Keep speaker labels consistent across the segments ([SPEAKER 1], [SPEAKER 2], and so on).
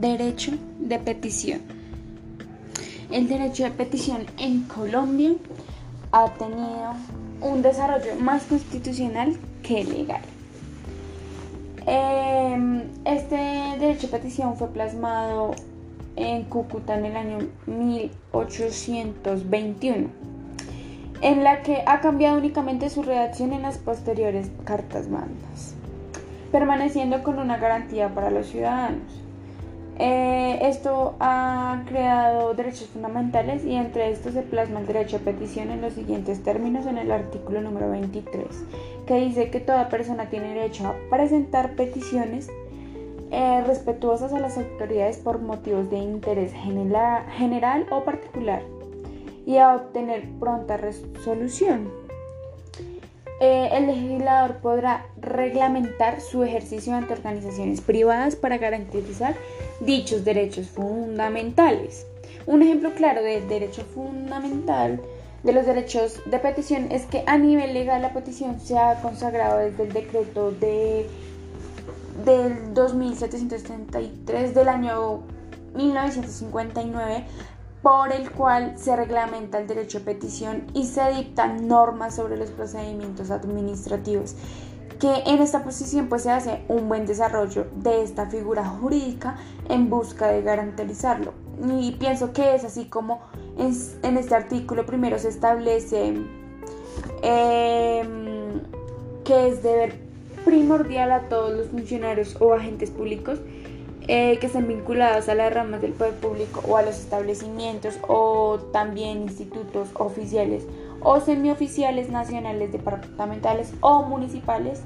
[SPEAKER 1] derecho de petición. El derecho de petición en Colombia ha tenido un desarrollo más constitucional que legal. Em, este derecho de petición fue plasmado en Cúcuta en el año 1821, en la que ha cambiado únicamente su redacción en las posteriores cartas mandas, permaneciendo con una garantía para los ciudadanos. Eh, esto ha creado derechos fundamentales y entre estos se plasma el derecho a petición en los siguientes términos en el artículo número 23, que dice que toda persona tiene derecho a presentar peticiones eh, respetuosas a las autoridades por motivos de interés general o particular y a obtener pronta resolución. Eh, el legislador podrá reglamentar su ejercicio ante organizaciones privadas para garantizar dichos derechos fundamentales. Un ejemplo claro de derecho fundamental de los derechos de petición es que a nivel legal la petición se ha consagrado desde el decreto de del 2733 del año 1959 por el cual se reglamenta el derecho de petición y se dictan normas sobre los procedimientos administrativos que en esta posición pues se hace un buen desarrollo de esta figura jurídica en busca de garantizarlo. Y pienso que es así como en, este artículo primero se establece em, que es deber primordial a todos los funcionarios o agentes públicos eh, que estén vinculados a las ramas del poder público o a los establecimientos o también institutos oficiales o semioficiales nacionales, departamentales o municipales,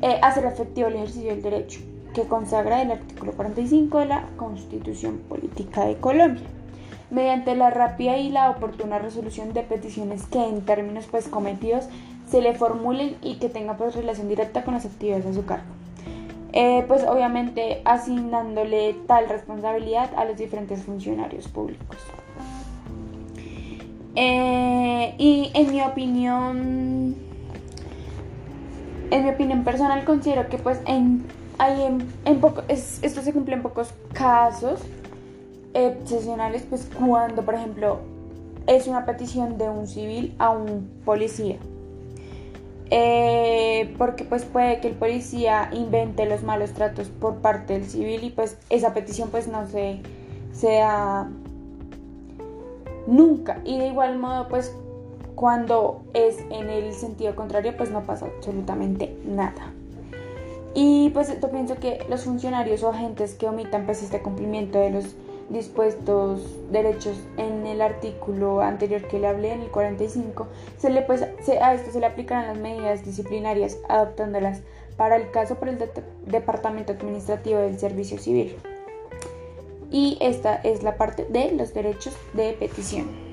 [SPEAKER 1] eh, hacer efectivo el ejercicio del derecho que consagra el artículo 45 de la Constitución Política de Colombia, mediante la rápida y la oportuna resolución de peticiones que en términos pues cometidos se le formulen y que tengan pues relación directa con las actividades de su cargo. Eh, pues obviamente asignándole tal responsabilidad a los diferentes funcionarios públicos. Eh, y en mi opinión, en mi opinión personal, considero que pues en, hay en, poco, esto se cumple en pocos casos excepcionales, pues cuando, por ejemplo, es una petición de un civil a un policía. Eh, porque pues puede que el policía invente los malos tratos por parte del civil y pues esa petición pues no se sea nunca. Y de igual modo, pues cuando es en el sentido contrario, pues no pasa absolutamente nada. Y pues yo pienso que los funcionarios o agentes que omitan pues este cumplimiento de los dispuestos derechos en el artículo anterior que le hablé, en el 45, se le, pues, a esto se le aplicarán las medidas disciplinarias adoptándolas para el caso por el Departamento Administrativo del Servicio Civil y esta es la parte de los derechos de petición.